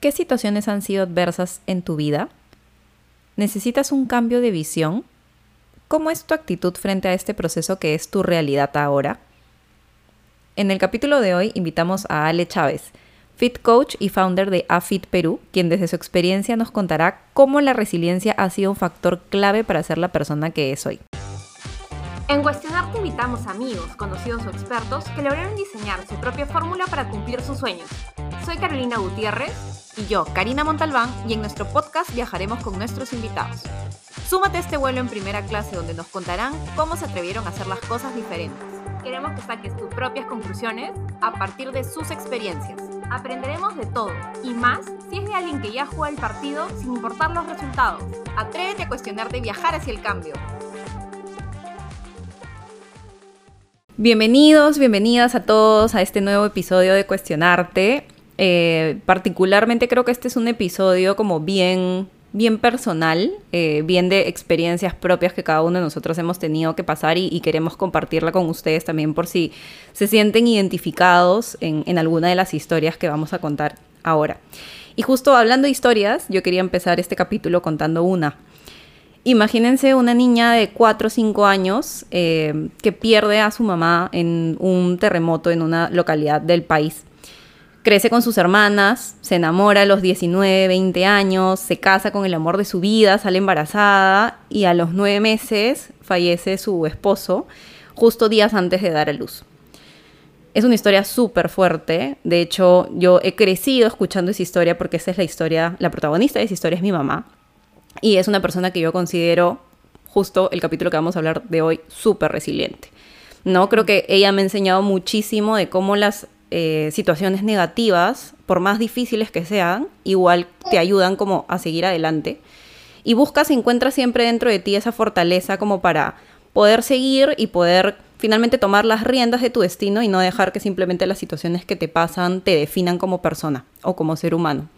¿Qué situaciones han sido adversas en tu vida? ¿Necesitas un cambio de visión? ¿Cómo es tu actitud frente a este proceso que es tu realidad ahora? En el capítulo de hoy invitamos a Ale Chávez, Fit Coach y founder de AFIT Perú, quien desde su experiencia nos contará cómo la resiliencia ha sido un factor clave para ser la persona que es hoy. En Cuestionar te invitamos amigos, conocidos o expertos que lograron diseñar su propia fórmula para cumplir sus sueños. Soy Carolina Gutiérrez y yo, Karina Montalbán, y en nuestro podcast viajaremos con nuestros invitados. Súmate a este vuelo en primera clase donde nos contarán cómo se atrevieron a hacer las cosas diferentes. Queremos que saques tus propias conclusiones a partir de sus experiencias. Aprenderemos de todo y más si es de alguien que ya juega el partido sin importar los resultados. Atrévete a cuestionarte y viajar hacia el cambio. Bienvenidos, bienvenidas a todos a este nuevo episodio de Cuestionarte. Eh, particularmente creo que este es un episodio como bien, bien personal, eh, bien de experiencias propias que cada uno de nosotros hemos tenido que pasar y, queremos compartirla con ustedes también por si se sienten identificados en, en alguna de las historias que vamos a contar ahora. Y justo hablando de historias, yo quería empezar este capítulo contando una. Imagínense una niña de 4 o 5 años eh, que pierde a su mamá en un terremoto en una localidad del país. Crece con sus hermanas, se enamora a los 19, 20 años, se casa con el amor de su vida, sale embarazada y a los 9 meses fallece su esposo justo días antes de dar a luz. Es una historia súper fuerte. De hecho, yo he crecido escuchando esa historia porque esa es la historia, la protagonista de esa historia es mi mamá. Y es una persona que yo considero, justo el capítulo que vamos a hablar de hoy, súper resiliente. ¿no? Creo que ella me ha enseñado muchísimo de cómo las eh, situaciones negativas, por más difíciles que sean, igual te ayudan como a seguir adelante. Y buscas encuentras siempre dentro de ti esa fortaleza como para poder seguir y poder finalmente tomar las riendas de tu destino y no dejar que simplemente las situaciones que te pasan te definan como persona o como ser humano.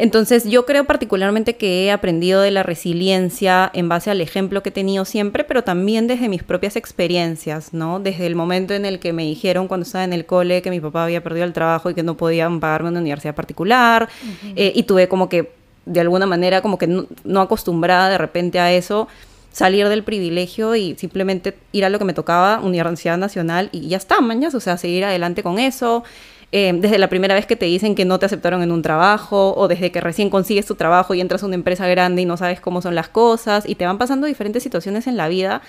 Entonces yo creo particularmente que he aprendido de la resiliencia en base al ejemplo que he tenido siempre, pero también desde mis propias experiencias, ¿no? Desde el momento en el que me dijeron cuando estaba en el cole que mi papá había perdido el trabajo y que no podían pagarme una universidad particular, eh, y tuve como que, de alguna manera, como que no, acostumbrada de repente a eso, salir del privilegio y simplemente ir a lo que me tocaba, Universidad Nacional, y ya está, mañas, o sea, seguir adelante con eso. Eh, desde la primera vez que te dicen que no te aceptaron en un trabajo o desde que recién consigues tu trabajo y entras a una empresa grande y no sabes cómo son las cosas y te van pasando diferentes situaciones en la vida,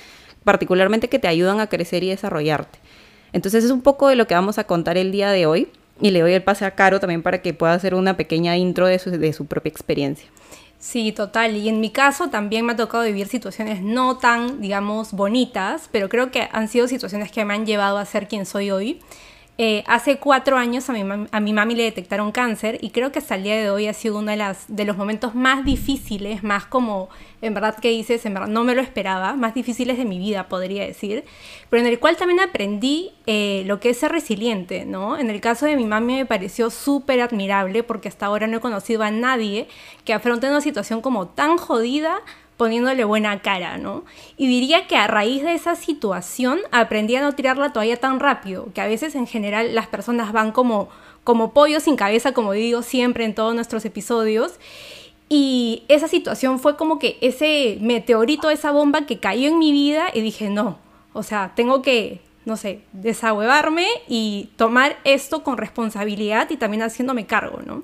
particularmente que te ayudan a crecer y desarrollarte. Entonces es un poco de lo que vamos a contar el día de hoy y le doy el pase a Caro también para que pueda hacer una pequeña intro de su, de su propia experiencia. Sí, total. Y en mi caso también me ha tocado vivir situaciones no tan, digamos, bonitas, pero creo que han sido situaciones que me han llevado a ser quien soy hoy. Eh, hace cuatro años a mi, a mi mami le detectaron cáncer y creo que hasta el día de hoy ha sido uno de, las, de los momentos más difíciles, más como, en verdad que dices, en verdad no me lo esperaba, más difíciles de mi vida, podría decir, pero en el cual también aprendí eh, lo que es ser resiliente, ¿no? En el caso de mi mami me pareció súper admirable porque hasta ahora no he conocido a nadie que afronte una situación como tan jodida poniéndole buena cara, ¿no? Y diría que a raíz de esa situación aprendí a no tirar la toalla tan rápido, que a veces en general las personas van como, como pollo sin cabeza, como digo siempre en todos nuestros episodios. Y esa situación fue como que ese meteorito, esa bomba que cayó en mi vida y dije, no, o sea, tengo que, no sé, desahuevarme y tomar esto con responsabilidad y también haciéndome cargo, ¿no?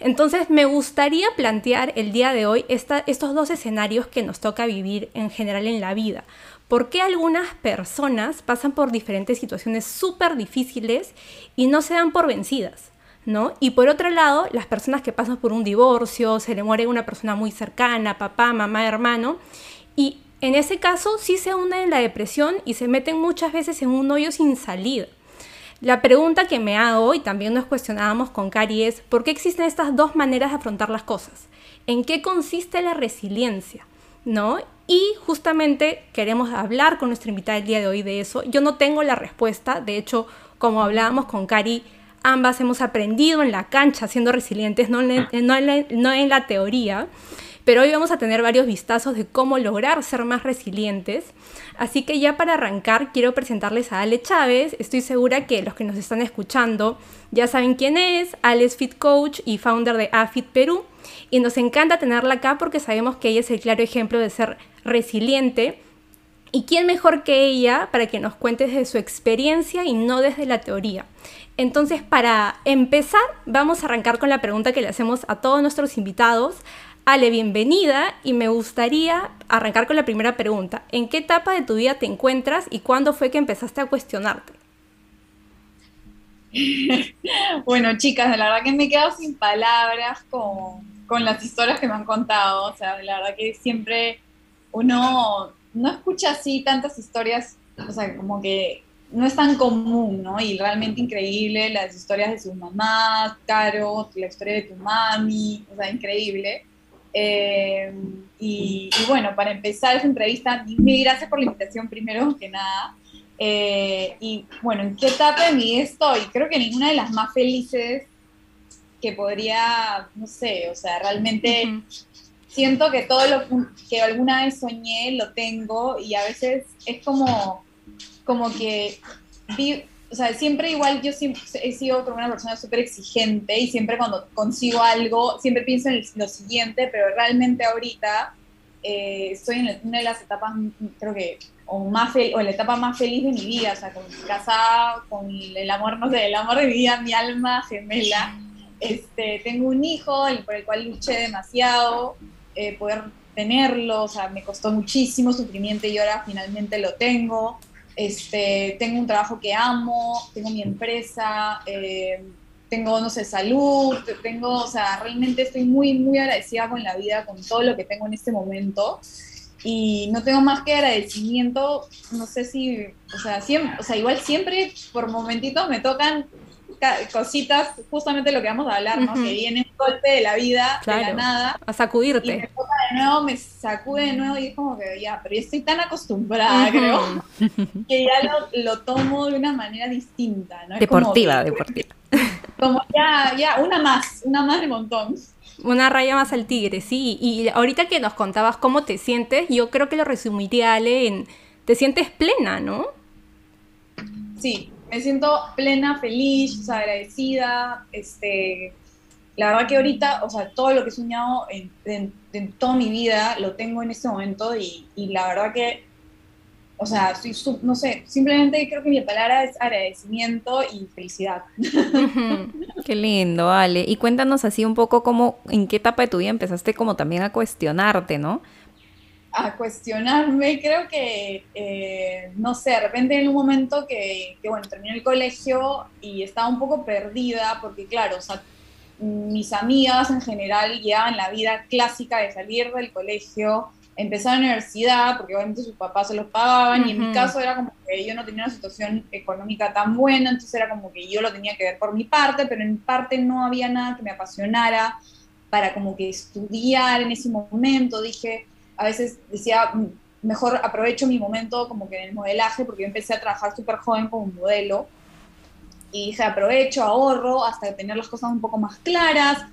Entonces me gustaría plantear el día de hoy estos dos escenarios que nos toca vivir en general en la vida. ¿Por qué algunas personas pasan por diferentes situaciones súper difíciles y no se dan por vencidas? ¿No? Y por otro lado, las personas que pasan por un divorcio, se le muere una persona muy cercana, papá, mamá, hermano, y en ese caso sí se hunden en la depresión y se meten muchas veces en un hoyo sin salida. La pregunta que me hago, y también nos cuestionábamos con Cari, es ¿por qué existen estas dos maneras de afrontar las cosas? ¿En qué consiste la resiliencia? ¿No? Y justamente queremos hablar con nuestra invitada el día de hoy de eso. Yo no tengo la respuesta, de hecho, como hablábamos con Cari, ambas hemos aprendido en la cancha siendo resilientes, no en, no no en la teoría. Pero hoy vamos a tener varios vistazos de cómo lograr ser más resilientes. Así que ya para arrancar quiero presentarles a Ale Chávez. Estoy segura que los que nos están escuchando ya saben quién es. Ale es Fit Coach y founder de AFIT Perú. Y nos encanta tenerla acá porque sabemos que ella es el claro ejemplo de ser resiliente. ¿Y quién mejor que ella para que nos cuente desde su experiencia y no desde la teoría? Entonces, para empezar, vamos a arrancar con la pregunta que le hacemos a todos nuestros invitados. Ale, bienvenida y me gustaría arrancar con la primera pregunta. ¿En qué etapa de tu vida te encuentras y cuándo fue que empezaste a cuestionarte? bueno, chicas, la verdad que me he quedado sin palabras con, las historias que me han contado. O sea, la verdad que siempre uno no escucha así tantas historias, o sea, como que no es tan común, ¿no? Y realmente increíble las historias de sus mamás, Caro, la historia de tu mami, o sea, increíble. Eh, y, bueno, para empezar esta entrevista, mil gracias por la invitación primero que nada. Eh, y bueno, ¿en qué etapa de mi vida estoy? Creo que ninguna de las más felices que podría, no sé, o sea, realmente siento que todo lo que alguna vez soñé lo tengo y a veces es como, como que o sea, siempre igual yo siempre he sido una persona súper exigente y siempre cuando consigo algo, siempre pienso en lo siguiente, pero realmente ahorita eh, estoy en una de las etapas, creo que, o, más o la etapa más feliz de mi vida, o sea, con, casada, con el amor, no sé, el amor de mi vida, mi alma gemela. Este, tengo un hijo por el cual luché demasiado, eh, poder tenerlo, o sea, me costó muchísimo sufrimiento y ahora finalmente lo tengo. Este, tengo un trabajo que amo, tengo mi empresa, eh, tengo, no sé, salud, tengo, o sea, realmente estoy muy, muy agradecida con la vida, con todo lo que tengo en este momento. Y no tengo más que agradecimiento, no sé si, o sea, siempre, o sea, igual siempre por momentitos me tocan cositas, justamente lo que vamos a hablar, ¿no? Que viene un golpe de la vida, de la nada. A sacudirte. Y me toca de nuevo, me sacude de nuevo y es como que ya, pero yo estoy tan acostumbrada, creo, que ya lo, lo, tomo de una manera distinta, ¿no? deportiva, deportiva. Como ya, ya, una más, una más de montón. Una raya más al tigre, sí. Y ahorita que nos contabas cómo te sientes, yo creo que lo resumiría, Ale, en te sientes plena, ¿no? Sí, me siento plena, feliz, agradecida. Este, la verdad que ahorita, o sea, todo lo que he soñado en, toda mi vida lo tengo en este momento y, la verdad que, o sea, no sé, simplemente creo que mi palabra es agradecimiento y felicidad. Qué lindo, Ale. Y cuéntanos así un poco cómo, en qué etapa de tu vida empezaste como también a cuestionarte, ¿no? A cuestionarme, creo que, eh, no sé, de repente en un momento que, que, bueno, terminé el colegio y estaba un poco perdida, porque claro, o sea, mis amigas en general llevaban la vida clásica de salir del colegio, empezar la universidad, porque obviamente sus papás se los pagaban, y en mi caso era como que yo no tenía una situación económica tan buena, entonces era como que yo lo tenía que ver por mi parte, pero en parte no había nada que me apasionara para como que estudiar en ese momento, dije, a veces decía, mm, mejor aprovecho mi momento como que en el modelaje, porque yo empecé a trabajar súper joven como modelo, y dije, aprovecho, ahorro, hasta tener las cosas un poco más claras,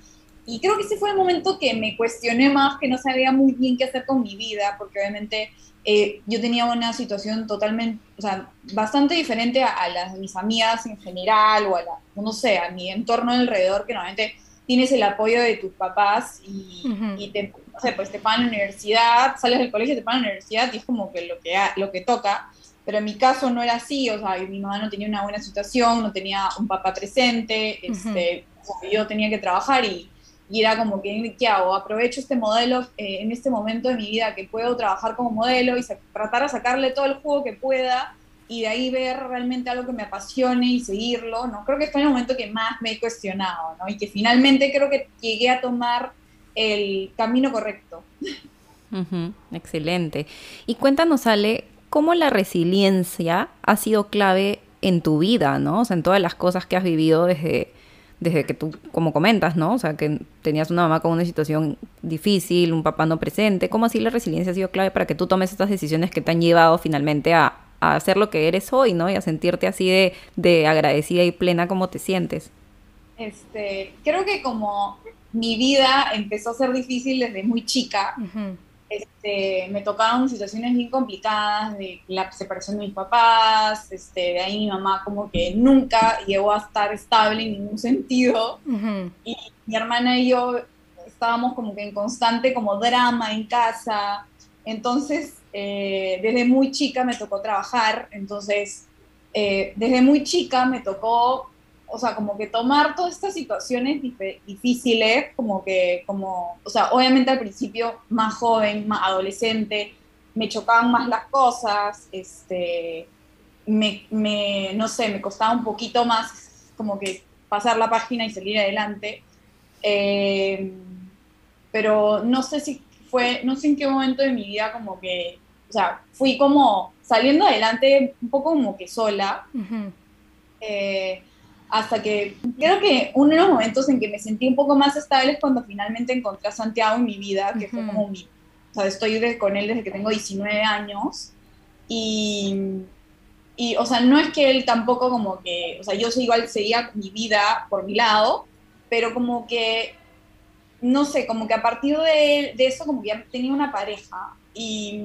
y creo que ese fue el momento que me cuestioné más, que no sabía muy bien qué hacer con mi vida, porque obviamente eh, yo tenía una situación totalmente, o sea, bastante diferente a, las de mis amigas en general, o a la, no sé, a mi entorno alrededor, que normalmente tienes el apoyo de tus papás y, y te no sé, pues te pagan la universidad, sales del colegio, te pagan la universidad y es como que lo que, lo que toca. Pero en mi caso no era así, o sea, mi mamá no tenía una buena situación, no tenía un papá presente, este, yo tenía que trabajar y, y, era como que, ¿qué hago? Aprovecho este modelo eh, en este momento de mi vida que puedo trabajar como modelo y tratar de sacarle todo el juego que pueda y de ahí ver realmente algo que me apasione y seguirlo, ¿no? Creo que fue el momento que más me he cuestionado, ¿no? Y que finalmente creo que llegué a tomar el camino correcto. excelente. Y cuéntanos, Ale, cómo la resiliencia ha sido clave en tu vida, ¿no? O sea, en todas las cosas que has vivido desde, desde que tú, como comentas, ¿no? O sea, que tenías una mamá con una situación difícil, un papá no presente. ¿Cómo así la resiliencia ha sido clave para que tú tomes estas decisiones que te han llevado finalmente a, a hacer lo que eres hoy, ¿no? Y a sentirte así de, de agradecida y plena como te sientes. este, creo que como mi vida empezó a ser difícil desde muy chica, este, me tocaron situaciones bien complicadas de la separación de mis papás, este, de ahí mi mamá como que nunca llegó a estar estable en ningún sentido, y mi hermana y yo estábamos como que en constante como drama en casa, entonces eh, desde muy chica me tocó trabajar, entonces eh, desde muy chica me tocó o sea, como que tomar todas estas situaciones difíciles, como que, como, o sea, obviamente al principio más joven, más adolescente, me chocaban más las cosas, este, me, no sé, me costaba un poquito más como que pasar la página y salir adelante. Eh, pero no sé si fue, no sé en qué momento de mi vida como que, o sea, fui como saliendo adelante un poco como que sola hasta que creo que uno de los momentos en que me sentí un poco más estable es cuando finalmente encontré a Santiago en mi vida, que fue como mi, o sea, estoy con él desde que tengo 19 años. Y, y, o sea, no es que él tampoco como que, o sea, yo igual seguía mi vida por mi lado, pero como que, no sé, como que a partir de, de eso como que ya tenía una pareja y,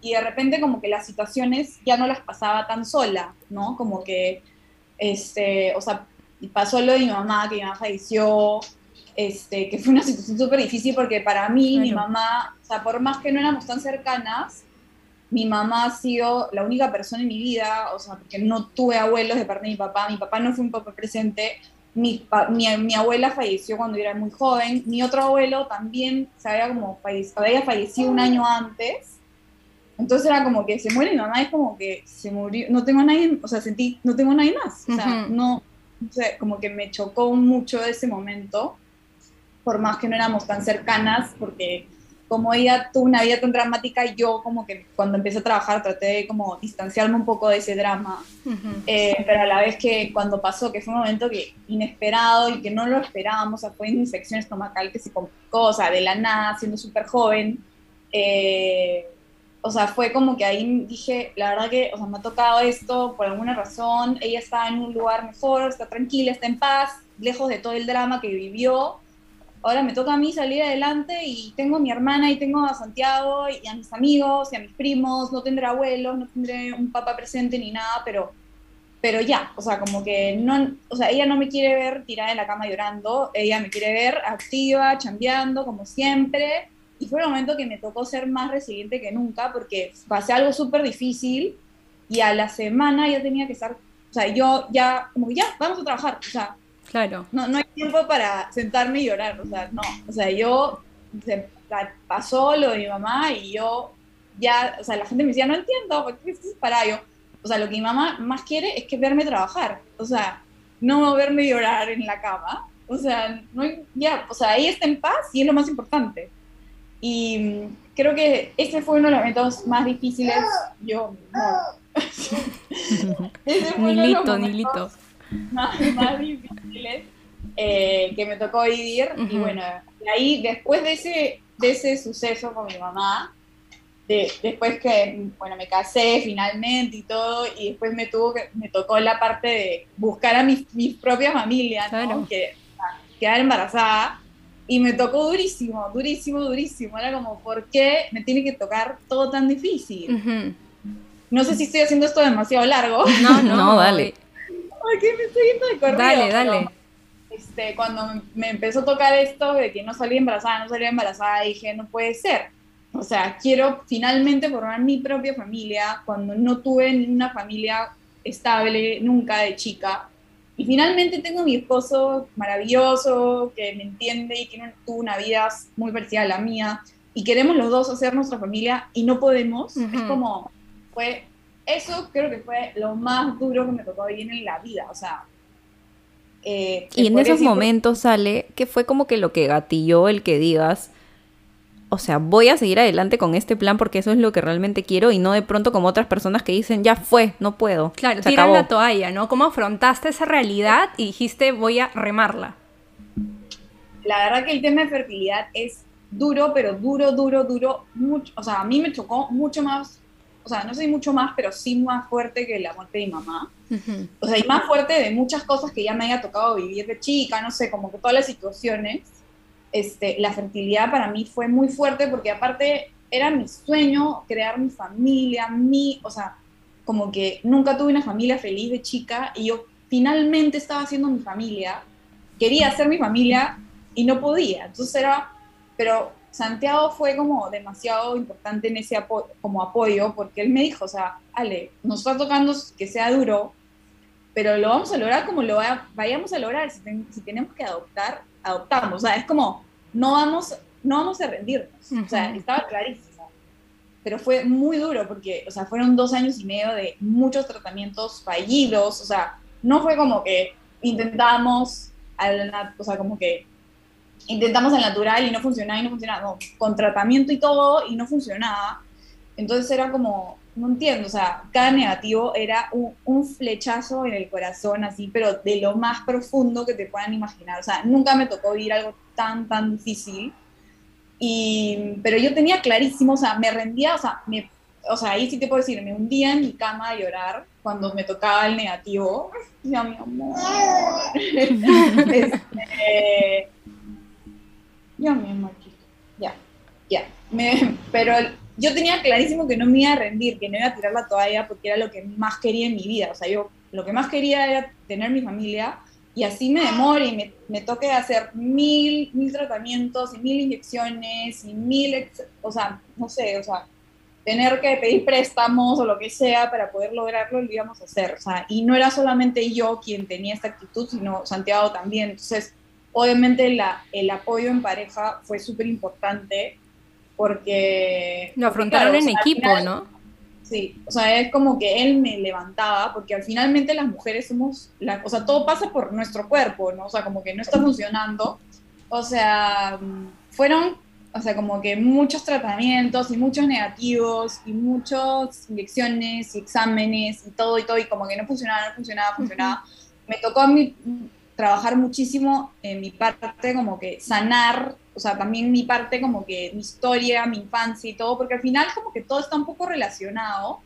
y de repente como que las situaciones ya no las pasaba tan sola, ¿no? Como que este, o sea, pasó lo de mi mamá, que mi mamá falleció, este, que fue una situación súper difícil porque para mí, mi mamá, o sea, por más que no éramos tan cercanas, mi mamá ha sido la única persona en mi vida, o sea, porque no tuve abuelos de parte de mi papá, mi papá no fue un papá presente, mi, mi, mi, abuela falleció cuando era muy joven, mi otro abuelo también se había, como había fallecido un año antes, entonces era como que se muere mi mamá, es como que se murió, no tengo nadie, o sea, sentí, no tengo nadie más. O sea, no, no sé, como que me chocó mucho ese momento, por más que no éramos tan cercanas, porque como ella tuvo una vida tan dramática, yo como que cuando empecé a trabajar traté de como distanciarme un poco de ese drama, eh, pero a la vez que cuando pasó, que fue un momento que inesperado y que no lo esperábamos, o sea, fue una infección estomacal que se complicó, o sea, de la nada, siendo súper joven, eh, o sea, fue como que ahí dije, la verdad que, o sea, me ha tocado esto por alguna razón, ella está en un lugar mejor, está tranquila, está en paz, lejos de todo el drama que vivió. Ahora me toca a mí salir adelante y tengo a mi hermana y tengo a Santiago y a mis amigos y a mis primos, no tendré abuelos, no tendré un papá presente ni nada, pero, pero ya, o sea, como que no, o sea, ella no me quiere ver tirada en la cama llorando, ella me quiere ver activa, chambeando, como siempre, y fue el momento que me tocó ser más resiliente que nunca porque pasé algo súper difícil y a la semana ya tenía que estar, o sea, yo ya, como ya, vamos a trabajar, o sea, claro. no, no hay tiempo para sentarme y llorar, o sea, no, o sea, yo, se, pasó lo de mi mamá y yo ya, o sea, la gente me decía, no entiendo, ¿por qué estás para yo? O sea, lo que mi mamá más quiere es que verme trabajar, o sea, no verme llorar en la cama, o sea, no, ya, o sea, ella está en paz y es lo más importante. Y creo que ese fue uno de los momentos más difíciles. Yo, ese fue uno nilito. Más, más difíciles eh, que me tocó vivir. Y bueno, de ahí, después de ese, de ese suceso con mi mamá, de, después que, bueno, me casé finalmente y todo, y después me, tuvo que, me tocó la parte de buscar a mi, mi propia familia, ¿no? que, quedar embarazada. Y me tocó durísimo, durísimo, durísimo. Era como, ¿por qué me tiene que tocar todo tan difícil? No sé si estoy haciendo esto demasiado largo. No, no, dale. Ay, que me estoy yendo de corrido. Dale, dale. este, cuando me empezó a tocar esto de que no salía embarazada, no salía embarazada, dije, no puede ser. O sea, quiero finalmente formar mi propia familia cuando no tuve una familia estable nunca de chica. Y finalmente tengo mi esposo maravilloso, que me entiende y tiene, tuvo una vida muy parecida a la mía. Y queremos los dos hacer nuestra familia y no podemos. Es como, fue, eso creo que fue lo más duro que me tocó vivir en la vida. O sea, eh, y en esos momentos sale que fue como que lo que gatilló el que digas, o sea, voy a seguir adelante con este plan porque eso es lo que realmente quiero y no de pronto como otras personas que dicen, ya fue, no puedo. Claro, tiran la toalla, ¿no? ¿Cómo afrontaste esa realidad y dijiste, voy a remarla? La verdad que el tema de fertilidad es duro, pero duro, duro, duro, mucho, o sea, a mí me chocó mucho más, o sea, no sé mucho más, pero sí más fuerte que la muerte de mi mamá. O sea, y más fuerte de muchas cosas que ya me haya tocado vivir de chica, no sé, como que todas las situaciones. Este, la fertilidad para mí fue muy fuerte porque aparte era mi sueño crear mi familia, mi, o sea, como que nunca tuve una familia feliz de chica y yo finalmente estaba haciendo mi familia, quería hacer mi familia y no podía. Entonces era, pero Santiago fue como demasiado importante en ese como apoyo, porque él me dijo, o sea, Ale, nos está tocando que sea duro, pero lo vamos a lograr como lo vayamos a lograr. Si, tenemos que adoptar, adoptamos. O sea, es como, no vamos, no vamos a rendirnos. O sea, estaba clarísimo. Pero fue muy duro porque, o sea, fueron dos años y medio de muchos tratamientos fallidos. O sea, no fue como que intentamos, o sea, como que intentamos el natural y no funcionaba y no funcionaba, no, con tratamiento y todo y no funcionaba. Entonces era como, no entiendo, o sea, cada negativo era un, flechazo en el corazón, así, pero de lo más profundo que te puedan imaginar. O sea, nunca me tocó vivir algo tan, tan difícil. Y, pero yo tenía clarísimo, o sea, me rendía, o sea, me, o sea, ahí sí te puedo decir, me hundía en mi cama a llorar cuando me tocaba el negativo. Ya, mi amor. este, ya, mi amor, ya, ya. pero yo tenía clarísimo que no me iba a rendir, que no iba a tirar la toalla porque era lo que más quería en mi vida. O sea, yo lo que más quería era tener mi familia y así me demore y me, me toque hacer mil, mil tratamientos y mil inyecciones y mil, o sea, no sé, o sea, tener que pedir préstamos o lo que sea para poder lograrlo, lo íbamos a hacer. O sea, y no era solamente yo quien tenía esta actitud, sino Santiago también. Entonces, obviamente la, el apoyo en pareja fue súper importante porque... Lo afrontaron en equipo, ¿no? Sí, o sea, es como que él me levantaba, porque al finalmente las mujeres somos, la, o sea, todo pasa por nuestro cuerpo, ¿no? O sea, como que no está funcionando. O sea, fueron, o sea, como que muchos tratamientos y muchos negativos y muchas inyecciones y exámenes y todo y todo, y como que no funcionaba, no funcionaba, funcionaba. Me tocó a mí trabajar muchísimo en mi parte, como que sanar, o sea, también mi parte como que mi historia, mi infancia y todo, porque al final como que todo está un poco relacionado.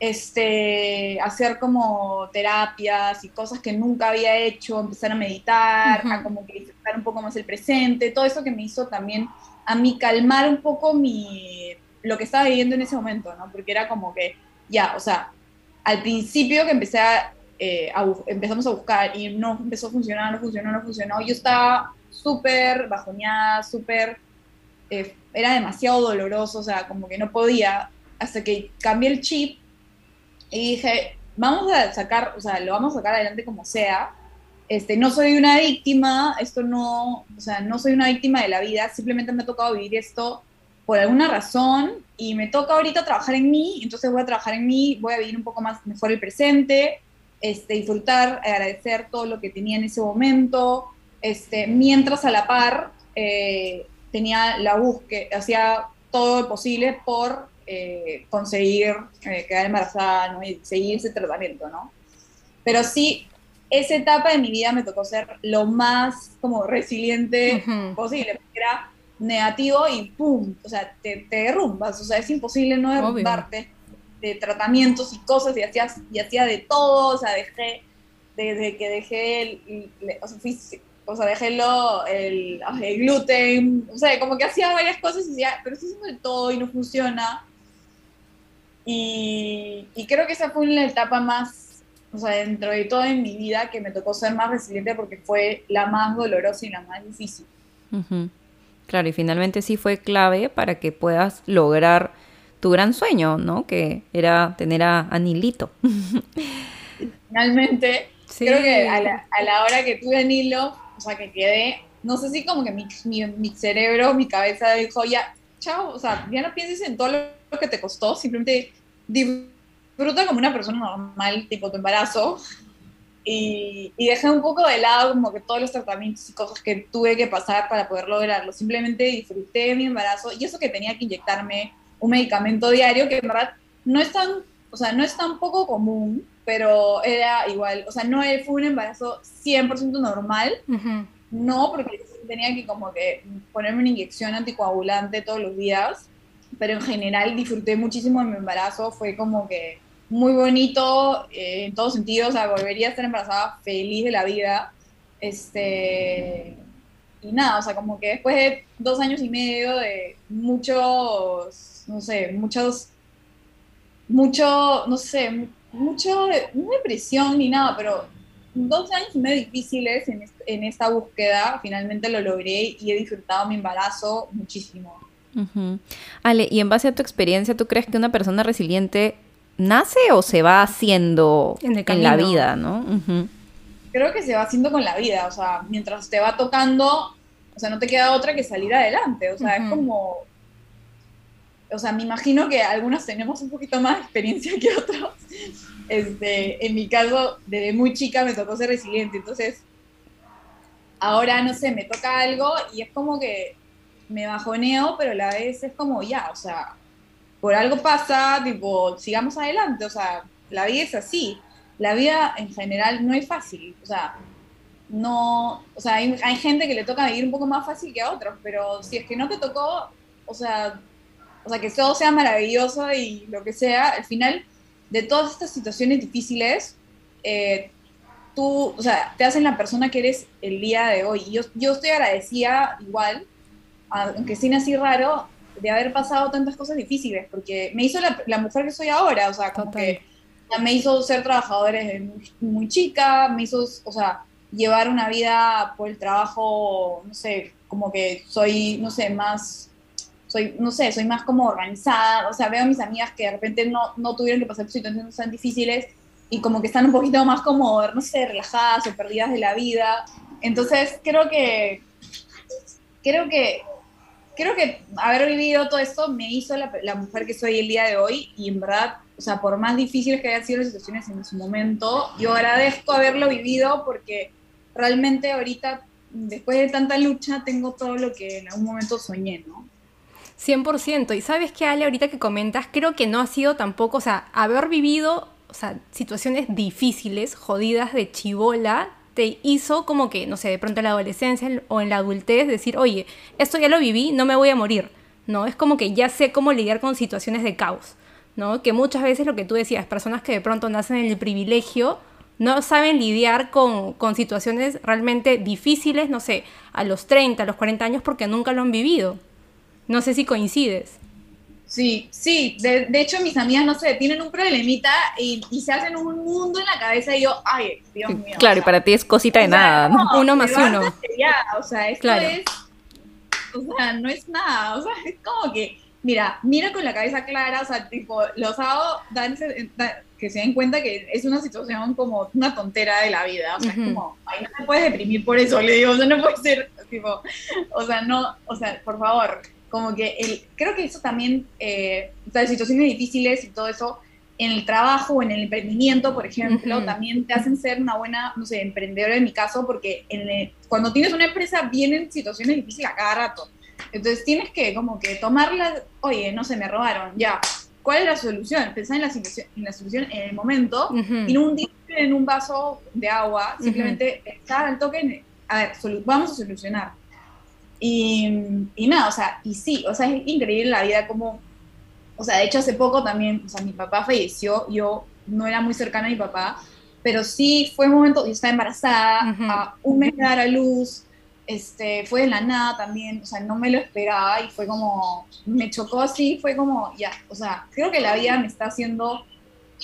Este, hacer como terapias y cosas que nunca había hecho, empezar a meditar, a como que disfrutar un poco más el presente, todo eso que me hizo también a mí calmar un poco mi, lo que estaba viviendo en ese momento, ¿no? Porque era como que, ya, o sea, al principio que empecé a eh, empezamos a buscar y no empezó a funcionar, no funcionó, no funcionó. Yo estaba súper bajoneada, súper... Eh, era demasiado doloroso, o sea, como que no podía, hasta que cambié el chip y dije, vamos a sacar, o sea, lo vamos a sacar adelante como sea. Este, no soy una víctima, esto no, o sea, no soy una víctima de la vida, simplemente me ha tocado vivir esto por alguna razón y me toca ahorita trabajar en mí, entonces voy a trabajar en mí, voy a vivir un poco más mejor el presente, este, disfrutar, agradecer todo lo que tenía en ese momento, este, mientras a la par eh, tenía la búsqueda, hacía todo lo posible por eh, conseguir eh, quedar embarazada y seguir ese tratamiento, ¿no? Pero sí, esa etapa de mi vida me tocó ser lo más como resiliente posible, porque era negativo y ¡pum! O sea, te, derrumbas, o sea, es imposible no derrumbarte de tratamientos y cosas y hacía, y hacía de todo, o sea, dejé, desde que dejé el, o, sea, dejé lo, el, gluten, o sea, como que hacía varias cosas y decía, pero estoy haciendo de todo y no funciona. Y, creo que esa fue la etapa más, o sea, dentro de todo en mi vida que me tocó ser más resiliente porque fue la más dolorosa y la más difícil. Claro, y finalmente sí fue clave para que puedas lograr tu gran sueño, ¿no? Que era tener a Anilito. Finalmente, creo que a la, hora que tuve a Nilo, o sea, que quedé, no sé si como que mi, mi, cerebro, mi cabeza dijo, ya, chao, o sea, ya no pienses en todo lo que te costó, simplemente disfruta como una persona normal, tipo tu embarazo, y, y, dejé un poco de lado como que todos los tratamientos y cosas que tuve que pasar para poder lograrlo. Simplemente disfruté mi embarazo y eso que tenía que inyectarme un medicamento diario que en verdad no es tan, o sea, no es tan poco común, pero era igual, o sea, no fue un embarazo 100% normal, no, porque tenía que como que ponerme una inyección anticoagulante todos los días, pero en general disfruté muchísimo de mi embarazo, fue como que muy bonito eh, en todos sentidos, o sea, volvería a estar embarazada feliz de la vida. Este, y nada, o sea, como que después de dos años y medio de muchos, no sé, muchos, mucho, no sé, mucho, no depresión ni nada, pero dos años y medio difíciles en, en esta búsqueda, finalmente lo logré y he disfrutado mi embarazo muchísimo. Ale, y en base a tu experiencia, ¿tú crees que una persona resiliente nace o se va haciendo en, la vida, no? Creo que se va haciendo con la vida, o sea, mientras te va tocando, o sea, no te queda otra que salir adelante, o sea, es como, o sea, me imagino que algunos tenemos un poquito más experiencia que otros. Este, en mi caso, desde muy chica me tocó ser resiliente, entonces ahora, no sé, me toca algo y es como que me bajoneo, pero a la vez es como ya, o sea, por algo pasa, tipo, sigamos adelante, o sea, la vida es así. La vida en general no es fácil, o sea, no, o sea, hay, gente que le toca vivir un poco más fácil que a otros, pero si es que no te tocó, o sea, o sea, que todo sea maravilloso y lo que sea, al final de todas estas situaciones difíciles, eh, tú, o sea, te hacen la persona que eres el día de hoy. Y yo, yo estoy agradecida igual aunque sin así raro, de haber pasado tantas cosas difíciles, porque me hizo la, mujer que soy ahora, o sea, como que me hizo ser trabajadora muy, muy, chica, me hizo, o sea, llevar una vida por el trabajo, no sé, como que soy, no sé, más, soy, no sé, soy más como organizada, o sea, veo a mis amigas que de repente no, no tuvieron que pasar por situaciones tan difíciles y como que están un poquito más como, no sé, relajadas o perdidas de la vida. Entonces, creo que, creo que creo que haber vivido todo esto me hizo la, mujer que soy el día de hoy y en verdad, o sea, por más difíciles que hayan sido las situaciones en su momento, yo agradezco haberlo vivido porque realmente ahorita, después de tanta lucha, tengo todo lo que en algún momento soñé, ¿no? 100%. Y sabes que Ale, ahorita que comentas, creo que no ha sido tampoco, o sea, haber vivido, o sea, situaciones difíciles, jodidas de chivola, te hizo como que, no sé, de pronto en la adolescencia o en la adultez decir, oye, esto ya lo viví, no me voy a morir, ¿no? Es como que ya sé cómo lidiar con situaciones de caos, ¿no? Que muchas veces lo que tú decías, personas que de pronto nacen en el privilegio, no saben lidiar con, con situaciones realmente difíciles, no sé, a los 30, a los 40 años porque nunca lo han vivido. No sé si coincides. Sí, sí, de, hecho mis amigas, no sé, tienen un problemita y, se hacen un mundo en la cabeza y yo, ay, Dios mío. Claro, y para ti es cosita de nada, uno más uno. o sea, esto es, o sea, no es nada, o sea, es como que, mira, mira con la cabeza clara, o sea, tipo, los hago que se den cuenta que es una situación como una tontera de la vida, o sea, es como, ay, no te puedes deprimir por eso, le digo, o sea, no puede ser, tipo, o sea, no, o sea, por favor, como que el, creo que eso también, eh, o situaciones difíciles y todo eso, en el trabajo o en el emprendimiento, por ejemplo, también te hacen ser una buena, no sé, emprendedora en mi caso, porque en cuando tienes una empresa vienen situaciones difíciles a cada rato. Entonces tienes que como que tomarla, oye, no sé, me robaron, ya, ¿cuál es la solución? Pensar en la, en la solución en el momento y no un en un vaso de agua, simplemente estar al toque, a ver, vamos a solucionar y, y, nada, o sea, y sí, o sea, es increíble la vida como, o sea, de hecho hace poco también, o sea, mi papá falleció, yo no era muy cercana a mi papá, pero sí fue un momento, yo estaba embarazada, a un mes de dar a luz, este, fue de la nada también, o sea, no me lo esperaba y fue como, me chocó así, fue como, ya, o sea, creo que la vida me está haciendo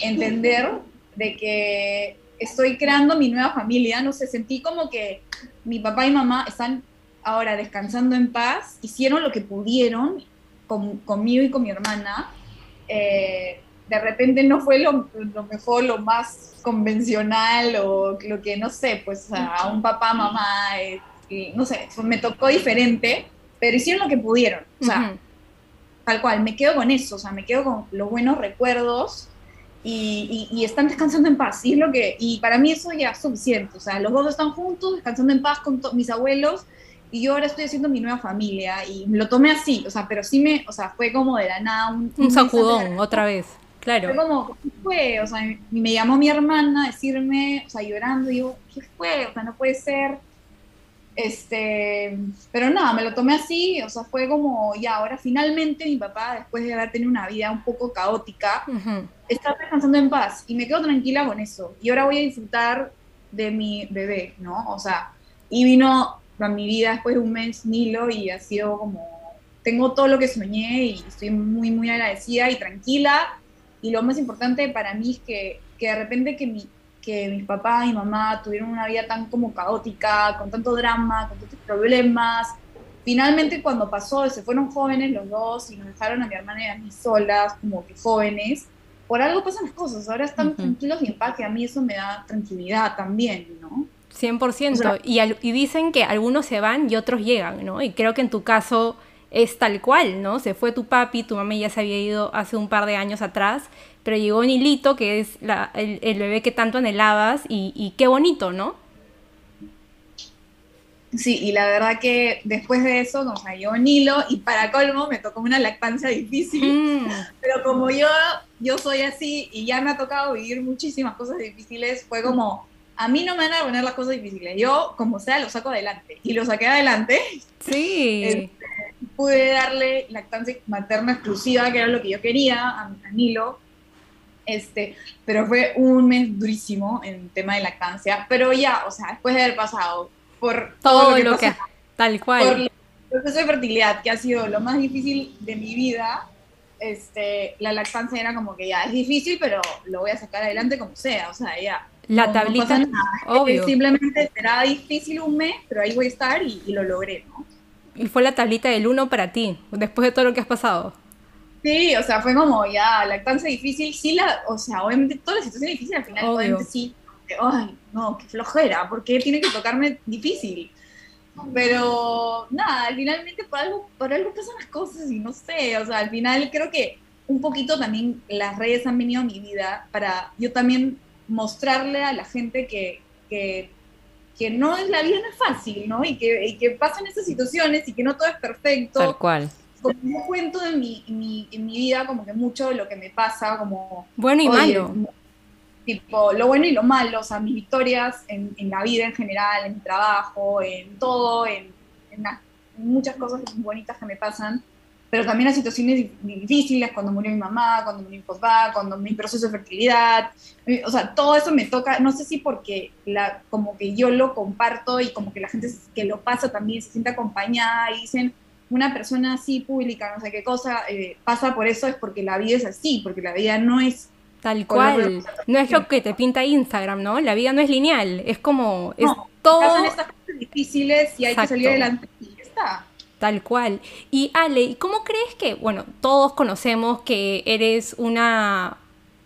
entender de que estoy creando mi nueva familia, no sé, sentí como que mi papá y mamá están ahora descansando en paz, hicieron lo que pudieron conmigo y con mi hermana. Eh, de repente no fue lo, mejor, lo más convencional o lo que, no sé, pues a un papá, mamá, eh, no sé, me tocó diferente, pero hicieron lo que pudieron. O sea, tal cual, me quedo con eso, o sea, me quedo con los buenos recuerdos y, y, están descansando en paz. Y, es lo que, y para mí eso ya es suficiente. O sea, los dos están juntos, descansando en paz con mis abuelos y yo ahora estoy haciendo mi nueva familia y lo tomé así, o sea, pero sí me, o sea, fue como de la nada un, sacudón otra vez. Claro. Fue como, ¿qué fue? O sea, me llamó mi hermana a decirme, o sea, llorando, y yo, ¿qué fue? O sea, no puede ser. Este, pero nada, me lo tomé así, o sea, fue como, ya, ahora finalmente mi papá, después de haber tenido una vida un poco caótica, está descansando en paz y me quedo tranquila con eso. Y ahora voy a disfrutar de mi bebé, ¿no? O sea, y vino a mi vida después de un mes Nilo y ha sido como, tengo todo lo que soñé y estoy muy, muy agradecida y tranquila. Y lo más importante para mí es que, que de repente que mi, que mis papás y mamá tuvieron una vida tan como caótica, con tanto drama, con tantos problemas. Finalmente cuando pasó, se fueron jóvenes los dos y nos dejaron a mi hermana y a mí solas, como que jóvenes, por algo pasan las cosas, ahora están tranquilos y en paz, que a mí eso me da tranquilidad también, ¿no? 100%, y, y dicen que algunos se van y otros llegan, ¿no? Y creo que en tu caso es tal cual, ¿no? Se fue tu papi, tu mamá ya se había ido hace un par de años atrás, pero llegó Nilito, que es el, bebé que tanto anhelabas, y, qué bonito, ¿no? Sí, y la verdad que después de eso nos llegó Nilo y para colmo me tocó una lactancia difícil, mm. pero como yo, yo soy así y ya me ha tocado vivir muchísimas cosas difíciles, fue como, a mí no me van a poner las cosas difíciles, yo como sea lo saco adelante y lo saqué adelante. Sí. Este, pude darle lactancia materna exclusiva, que era lo que yo quería, a, Nilo. Este, pero fue un mes durísimo en tema de lactancia. Pero ya, o sea, después de haber pasado por todo, lo que, tal cual. Por el proceso de fertilidad, que ha sido lo más difícil de mi vida, este, la lactancia era como que ya es difícil, pero lo voy a sacar adelante como sea, o sea, ya. La tablita, obvio. Simplemente será difícil un mes, pero ahí voy a estar y, y lo logré, ¿no? Y fue la tablita del 1 para ti, después de todo lo que has pasado. Sí, o sea, fue como ya lactancia difícil, sí, la, o sea, obviamente toda la situación difícil al final, obviamente sí, ay, no, qué flojera, porque tiene que tocarme difícil. Pero nada, finalmente por algo, por algo pasan las cosas y no sé, o sea, al final creo que un poquito también las redes han venido a mi vida para yo también mostrarle a la gente que, que que no es la vida no es fácil, ¿no? Y que, y que pasan esas situaciones y que no todo es perfecto. Tal cual. Como un cuento en mi, mi, en mi vida, como que mucho de lo que me pasa, como... Bueno y malo. Tipo, lo bueno y lo malo, o sea, mis victorias en, en la vida en general, en mi trabajo, en todo, en, en muchas cosas bonitas que me pasan pero también las situaciones difíciles, cuando murió mi mamá, cuando murió mi papá, cuando mi proceso de fertilidad, eh, o sea, todo eso me toca, no sé si porque la, como que yo lo comparto y como que la gente que lo pasa también se siente acompañada y dicen, una persona así pública, no sé qué cosa, eh, pasa por eso, es porque la vida es así, porque la vida no es... Tal cual, no es lo que te pinta Instagram, ¿no? La vida no es lineal, es como, es todo... Pasan estas cosas difíciles y hay que salir adelante y ya está. Tal cual. Y Ale, ¿cómo crees que, bueno, todos conocemos que eres una,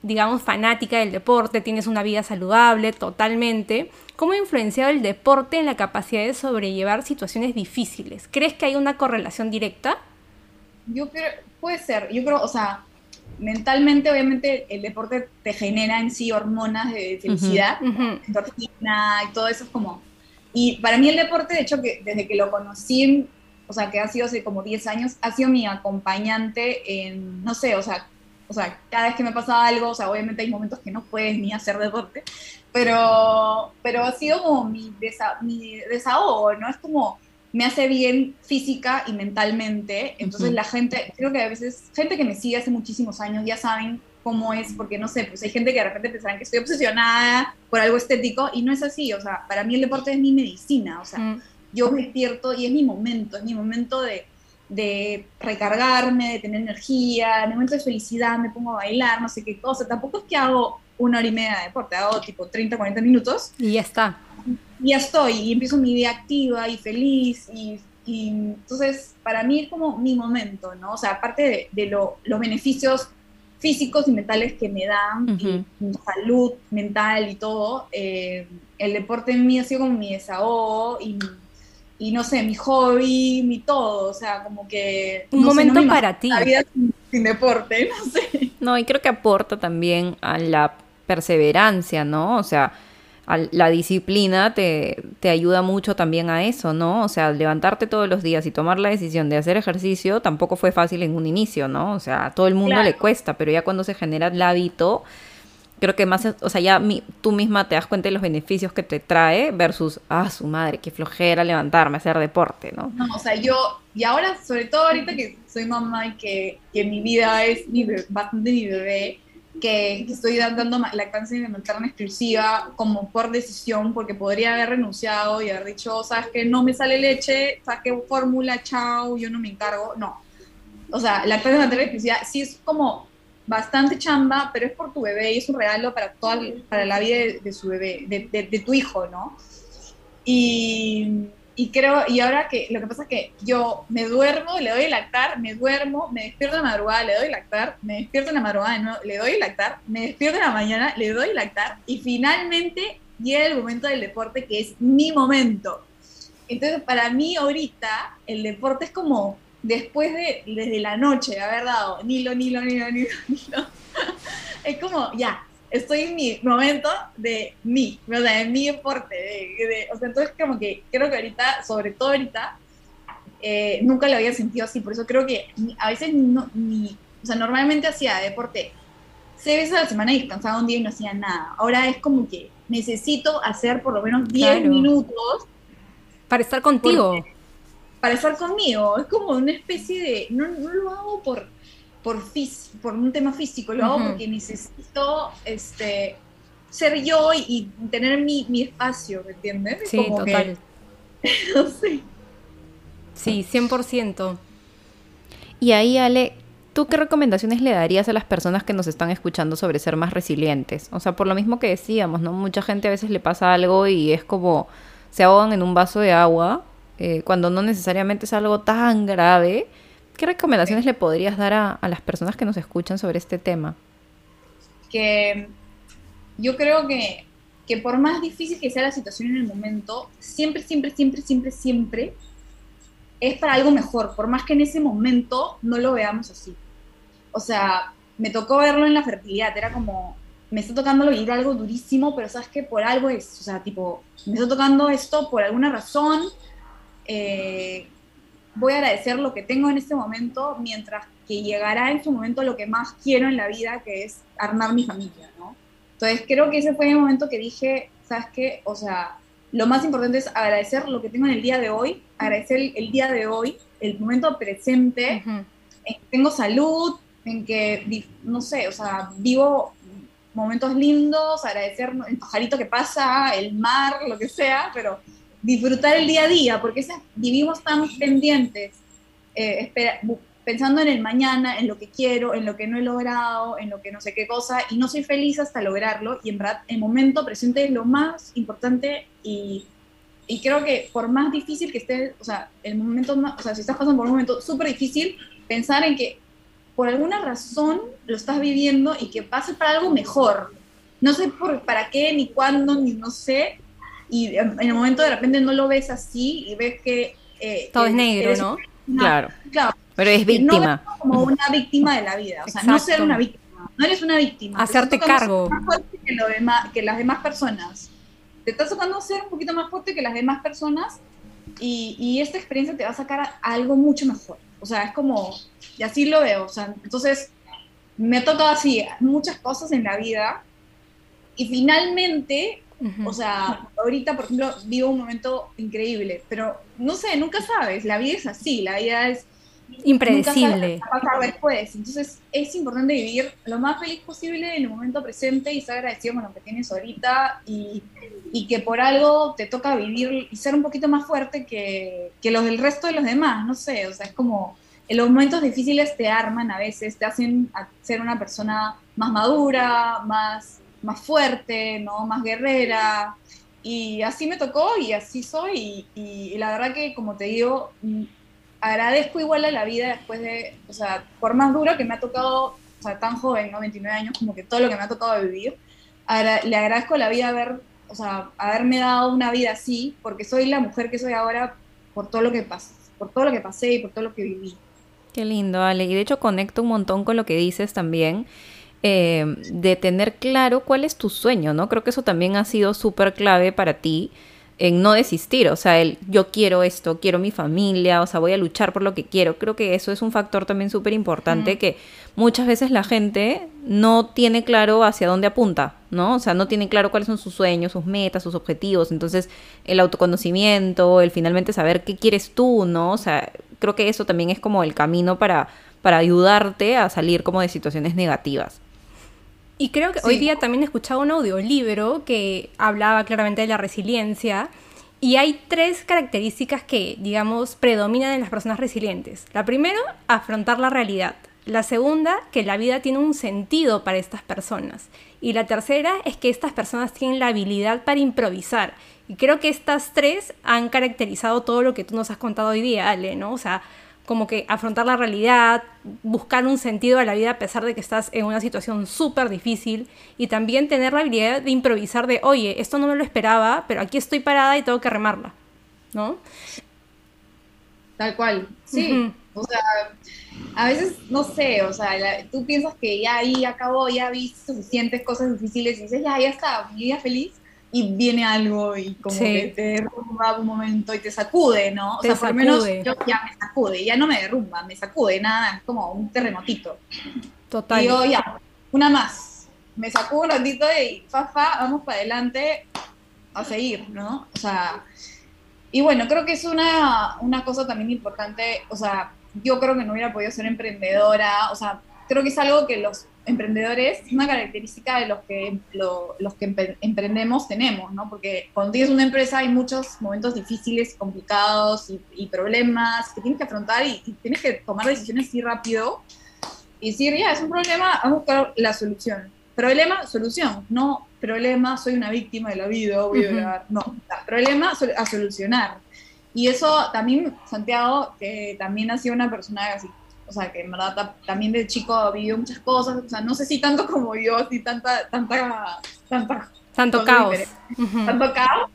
digamos, fanática del deporte, tienes una vida saludable totalmente? ¿Cómo ha influenciado el deporte en la capacidad de sobrellevar situaciones difíciles? ¿Crees que hay una correlación directa? Yo creo, puede ser, yo creo, o sea, mentalmente obviamente el deporte te genera en sí hormonas de felicidad, endorfina y todo eso es como... Y para mí el deporte, de hecho, que desde que lo conocí o sea, que ha sido hace como 10 años, ha sido mi acompañante en, no sé, o sea, o sea, cada vez que me pasa algo, o sea, obviamente hay momentos que no puedes ni hacer deporte, pero, pero ha sido como mi, mi desahogo, ¿no? Es como, me hace bien física y mentalmente, entonces la gente, creo que a veces, gente que me sigue hace muchísimos años ya saben cómo es, porque no sé, pues hay gente que de repente pensarán que estoy obsesionada por algo estético y no es así, o sea, para mí el deporte es mi medicina, o sea, mm yo me despierto y es mi momento, es mi momento de, de recargarme, de tener energía, en momento de felicidad me pongo a bailar, no sé qué cosa. Tampoco es que hago una hora y media de deporte, hago tipo 30, 40 minutos. Y ya está. Y ya estoy, y empiezo mi día activa y feliz. Y, entonces, para mí es como mi momento, ¿no? O sea, aparte de, los beneficios físicos y mentales que me dan, y mi salud mental y todo, eh, el deporte en mí ha sido como mi desahogo y y no sé, mi hobby, mi todo, o sea, como que... Un momento para ti. La vida sin, deporte, no sé. No, y creo que aporta también a la perseverancia, ¿no? O sea, a la disciplina te, te ayuda mucho también a eso, ¿no? O sea, levantarte todos los días y tomar la decisión de hacer ejercicio tampoco fue fácil en un inicio, ¿no? O sea, a todo el mundo le cuesta, pero ya cuando se genera el hábito creo que más, o sea, ya tú misma te das cuenta de los beneficios que te trae versus, ah, su madre, qué flojera levantarme, hacer deporte, ¿no? No, o sea, yo, y ahora, sobre todo ahorita que soy mamá y que, que mi vida es mi bastante mi bebé, que, estoy dando lactancia materna exclusiva como por decisión, porque podría haber renunciado y haber dicho, sabes que no me sale leche, saque fórmula, chao, yo no me encargo. No. O sea, lactancia materna exclusiva sí es como bastante chamba, pero es por tu bebé y es un regalo para, toda, para la vida de, su bebé, de, tu hijo, ¿no? Y y creo, y ahora que lo que pasa es que yo me duermo, le doy lactar, me duermo, me despierto en la madrugada, le doy lactar, me despierto en la madrugada, le doy lactar, me despierto en la mañana, le doy lactar, y finalmente llega el momento del deporte que es mi momento. Entonces, para mí ahorita, el deporte es como después de, desde la noche, haber dado Nilo, Nilo, Nilo, Nilo, Nilo. es como, ya, estoy en mi momento de mí, o sea, en mi deporte. o sea, entonces como que creo que ahorita, sobre todo ahorita, eh, nunca lo había sentido así, por eso creo que a veces no, ni, o sea, normalmente hacía deporte seis veces a la semana y descansaba un día y no hacía nada. Ahora es como que necesito hacer por lo menos 10 minutos. Para estar contigo. Para estar conmigo. Es como una especie de. No, no lo hago por por, por un tema físico, lo hago porque necesito este, ser yo y, tener mi, mi, espacio, ¿me entiendes? Sí, total. no sé. Sí, 100%. Y ahí, Ale, ¿tú qué recomendaciones le darías a las personas que nos están escuchando sobre ser más resilientes? O sea, por lo mismo que decíamos, ¿no? Mucha gente a veces le pasa algo y es como se ahogan en un vaso de agua, eh, cuando no necesariamente es algo tan grave ¿Qué recomendaciones le podrías dar a, las personas que nos escuchan sobre este tema? Que yo creo que, que por más difícil que sea la situación en el momento, siempre, siempre, siempre, siempre, siempre es para algo mejor, por más que en ese momento no lo veamos así. O sea, me tocó verlo en la fertilidad, era como, me está tocando vivir algo durísimo, pero sabes que por algo es, o sea, tipo, me está tocando esto por alguna razón, eh, voy a agradecer lo que tengo en este momento, mientras que llegará en su momento lo que más quiero en la vida, que es armar mi familia, ¿no? Entonces creo que ese fue el momento que dije, ¿sabes qué? O sea, lo más importante es agradecer lo que tengo en el día de hoy, agradecer el, día de hoy, el momento presente, en que tengo salud, en que, no sé, o sea, vivo momentos lindos, agradecer el pajarito que pasa, el mar, lo que sea, pero disfrutar el día a día, porque vivimos tan pendientes, eh, pensando en el mañana, en lo que quiero, en lo que no he logrado, en lo que no sé qué cosa, y no soy feliz hasta lograrlo, y en verdad el momento presente es lo más importante y, y creo que por más difícil que esté, o sea, el momento, o sea, si estás pasando por un momento súper difícil, pensar en que por alguna razón lo estás viviendo y que pase para algo mejor. No sé por, para qué, ni cuándo, ni no sé, y en el momento de repente no lo ves así y ves que... Eh, Todo es negro, ¿no? claro. Claro. Pero es víctima. No como una víctima de la vida, o sea, no ser una víctima, no eres una víctima. Hacerte cargo. Más fuerte que, lo demás, que las demás personas. Te estás tocando ser un poquito más fuerte que las demás personas y, y esta experiencia te va a sacar a algo mucho mejor. O sea, es como, y así lo veo, o sea, entonces me ha tocado así muchas cosas en la vida y finalmente o sea, ahorita, por ejemplo, vivo un momento increíble, pero no sé, nunca sabes, la vida es así, la vida es impredecible. Nunca después. Entonces, es importante vivir lo más feliz posible en el momento presente y estar agradecido con lo que tienes ahorita y, y que por algo te toca vivir y ser un poquito más fuerte que, que los del resto de los demás, no sé, o sea, es como en los momentos difíciles te arman a veces, te hacen ser una persona más madura, más más fuerte, ¿no? Más guerrera. Y así me tocó y así soy. Y, la verdad que, como te digo, mm, agradezco igual a la vida después de, o sea, por más duro que me ha tocado, o sea, tan joven, ¿no? 29 años, como que todo lo que me ha tocado vivir, le agradezco la vida haber, o sea, haberme dado una vida así, porque soy la mujer que soy ahora por todo lo que pasé, por todo lo que pasé y por todo lo que viví. Qué lindo, Ale. Y de hecho conecto un montón con lo que dices también. Eh, de tener claro cuál es tu sueño, ¿no? Creo que eso también ha sido súper clave para ti, en no desistir, o sea, el yo quiero esto, quiero mi familia, o sea, voy a luchar por lo que quiero. Creo que eso es un factor también súper importante que muchas veces la gente no tiene claro hacia dónde apunta, ¿no? O sea, no tiene claro cuáles son sus sueños, sus metas, sus objetivos. Entonces, el autoconocimiento, el finalmente saber qué quieres tú, ¿no? O sea, creo que eso también es como el camino para, para ayudarte a salir como de situaciones negativas. Y creo que hoy día también he escuchado un audiolibro que hablaba claramente de la resiliencia. Y hay tres características que, digamos, predominan en las personas resilientes. La primera, afrontar la realidad. La segunda, que la vida tiene un sentido para estas personas. Y la tercera es que estas personas tienen la habilidad para improvisar. Y creo que estas tres han caracterizado todo lo que tú nos has contado hoy día, Ale, ¿no? O sea, como que afrontar la realidad, buscar un sentido a la vida a pesar de que estás en una situación súper difícil y también tener la habilidad de improvisar de, oye, esto no me lo esperaba, pero aquí estoy parada y tengo que remarla, ¿no? Tal cual, sí. O sea, a veces, no sé, o sea, tú piensas que ya ahí acabó, ya vi suficientes cosas difíciles y dices, ya, ya está, mi vida feliz y viene algo y como que te derrumba un momento y te sacude, ¿no? O sea, por lo menos yo ya me sacude, ya no me derrumba, me sacude, nada, es como un terremotito. Total. Y yo ya, una más, me sacudo un ratito y fa, fa, vamos para adelante a seguir, ¿no? O sea, y bueno, creo que es una, una cosa también importante, o sea, yo creo que no hubiera podido ser emprendedora, o sea, creo que es algo que los emprendedores, es una característica de los que, los que emprendemos tenemos, ¿no? Porque cuando tienes una empresa hay muchos momentos difíciles, complicados y, problemas que tienes que afrontar y, tienes que tomar decisiones así rápido y decir, ya, es un problema, vamos a buscar la solución. Problema, solución. No, problema, soy una víctima de la vida, voy a No, problema a solucionar. Y eso también, Santiago, que también ha sido una persona así sea, que en verdad también de chico vivió muchas cosas, o sea, no sé si tanto como yo, así tanta, tanta, tanta tanto caos. Tanto caos,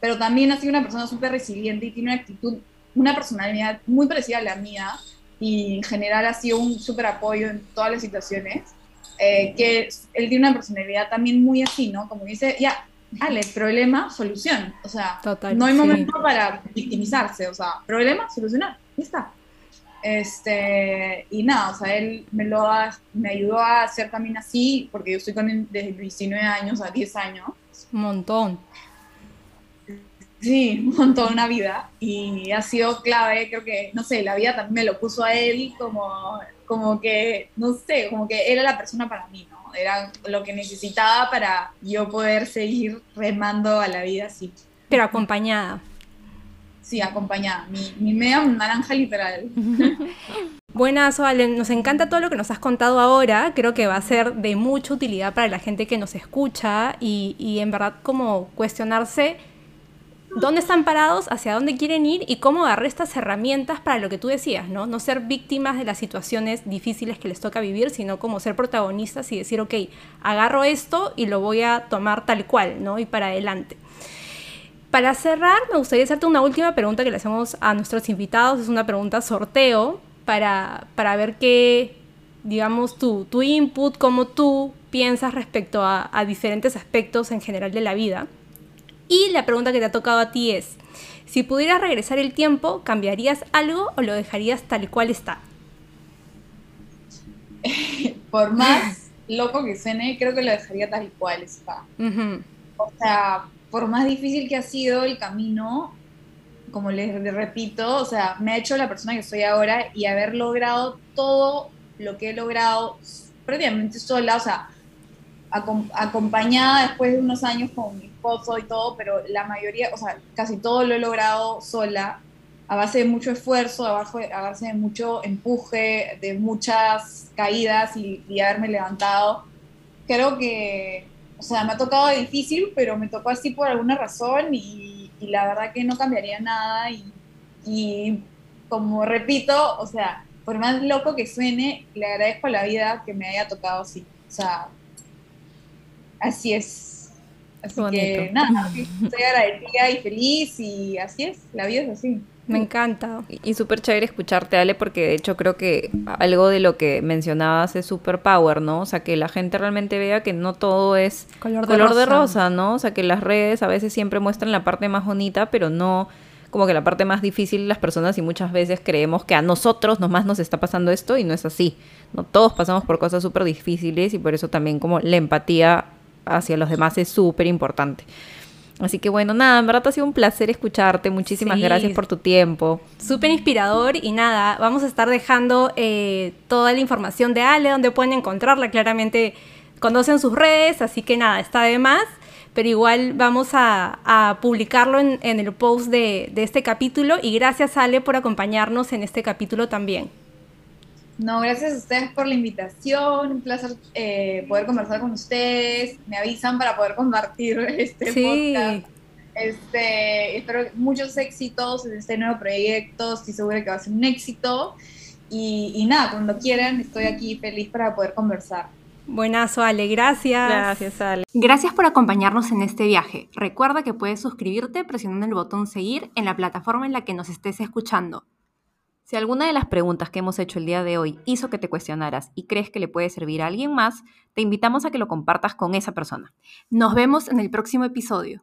pero también ha sido una persona súper resiliente y tiene una actitud, una personalidad muy parecida a la mía y en general ha sido un súper apoyo en todas las situaciones, eh, que él tiene una personalidad también muy así, ¿no? Como dice, ya, dale, problema, solución, o sea, no hay momento para victimizarse, o sea, problema, solucionar, ya está. Este, y nada, o sea, él me, lo me ayudó a hacer también así, porque yo estoy con él desde 19 años a 10 años. Un montón. Sí, un montón, una vida. Y ha sido clave, creo que, no sé, la vida también me lo puso a él como, como que, no sé, como que era la persona para mí, ¿no? Era lo que necesitaba para yo poder seguir remando a la vida así. Pero acompañada. Sí, acompañada. Mi, mi media naranja literal. Buenas, Valen. Nos encanta todo lo que nos has contado ahora. Creo que va a ser de mucha utilidad para la gente que nos escucha y, y en verdad como cuestionarse dónde están parados, hacia dónde quieren ir y cómo agarrar estas herramientas para lo que tú decías, ¿no? No ser víctimas de las situaciones difíciles que les toca vivir, sino como ser protagonistas y decir, ok, agarro esto y lo voy a tomar tal cual, ¿no? Y para adelante. Para cerrar, me gustaría hacerte una última pregunta que le hacemos a nuestros invitados. Es una pregunta sorteo para, para ver qué, digamos, tu, tu input, cómo tú piensas respecto a, a diferentes aspectos en general de la vida. Y la pregunta que te ha tocado a ti es, si pudieras regresar el tiempo, ¿cambiarías algo o lo dejarías tal cual está? Por más loco que suene, creo que lo dejaría tal cual está. O sea, por más difícil que ha sido el camino, como les repito, o sea, me ha hecho la persona que soy ahora y haber logrado todo lo que he logrado prácticamente sola, o sea, acompañada después de unos años con mi esposo y todo, pero la mayoría, o sea, casi todo lo he logrado sola, a base de mucho esfuerzo, a base, a base de mucho empuje, de muchas caídas y, y haberme levantado. Creo que sea, me ha tocado difícil, pero me tocó así por alguna razón y, la verdad que no cambiaría nada y, como repito, o sea, por más loco que suene, le agradezco a la vida que me haya tocado así. O sea, así es. Así que nada, estoy agradecida y feliz y así es, la vida es así. Me encanta. Y, y súper chévere escucharte, Ale, porque de hecho creo que algo de lo que mencionabas es super power, ¿no? O sea, que la gente realmente vea que no todo es Color de color de rosa. rosa, ¿no? O sea, que las redes a veces siempre muestran la parte más bonita, pero no como que la parte más difícil las personas y muchas veces creemos que a nosotros nomás nos está pasando esto y no es así. No todos pasamos por cosas súper difíciles y por eso también como la empatía hacia los demás es súper importante. Así que bueno, nada, en verdad ha sido un placer escucharte. Muchísimas Sí. gracias por tu tiempo. Súper inspirador y nada, vamos a estar dejando eh, toda la información de Ale, donde pueden encontrarla. Claramente conocen sus redes, así que nada, está de más. Pero igual vamos a, a publicarlo en, en el post de, de este capítulo. Y gracias Ale por acompañarnos en este capítulo también. No, gracias a ustedes por la invitación, un placer eh, poder conversar con ustedes, me avisan para poder compartir este Sí. podcast. Este, espero muchos éxitos en este nuevo proyecto, estoy segura que va a ser un éxito. Y, y nada, cuando quieran, estoy aquí feliz para poder conversar. Buenazo Ale, gracias. Gracias, Ale. Gracias por acompañarnos en este viaje. Recuerda que puedes suscribirte presionando el botón seguir en la plataforma en la que nos estés escuchando. Si alguna de las preguntas que hemos hecho el día de hoy hizo que te cuestionaras y crees que le puede servir a alguien más, te invitamos a que lo compartas con esa persona. Nos vemos en el próximo episodio.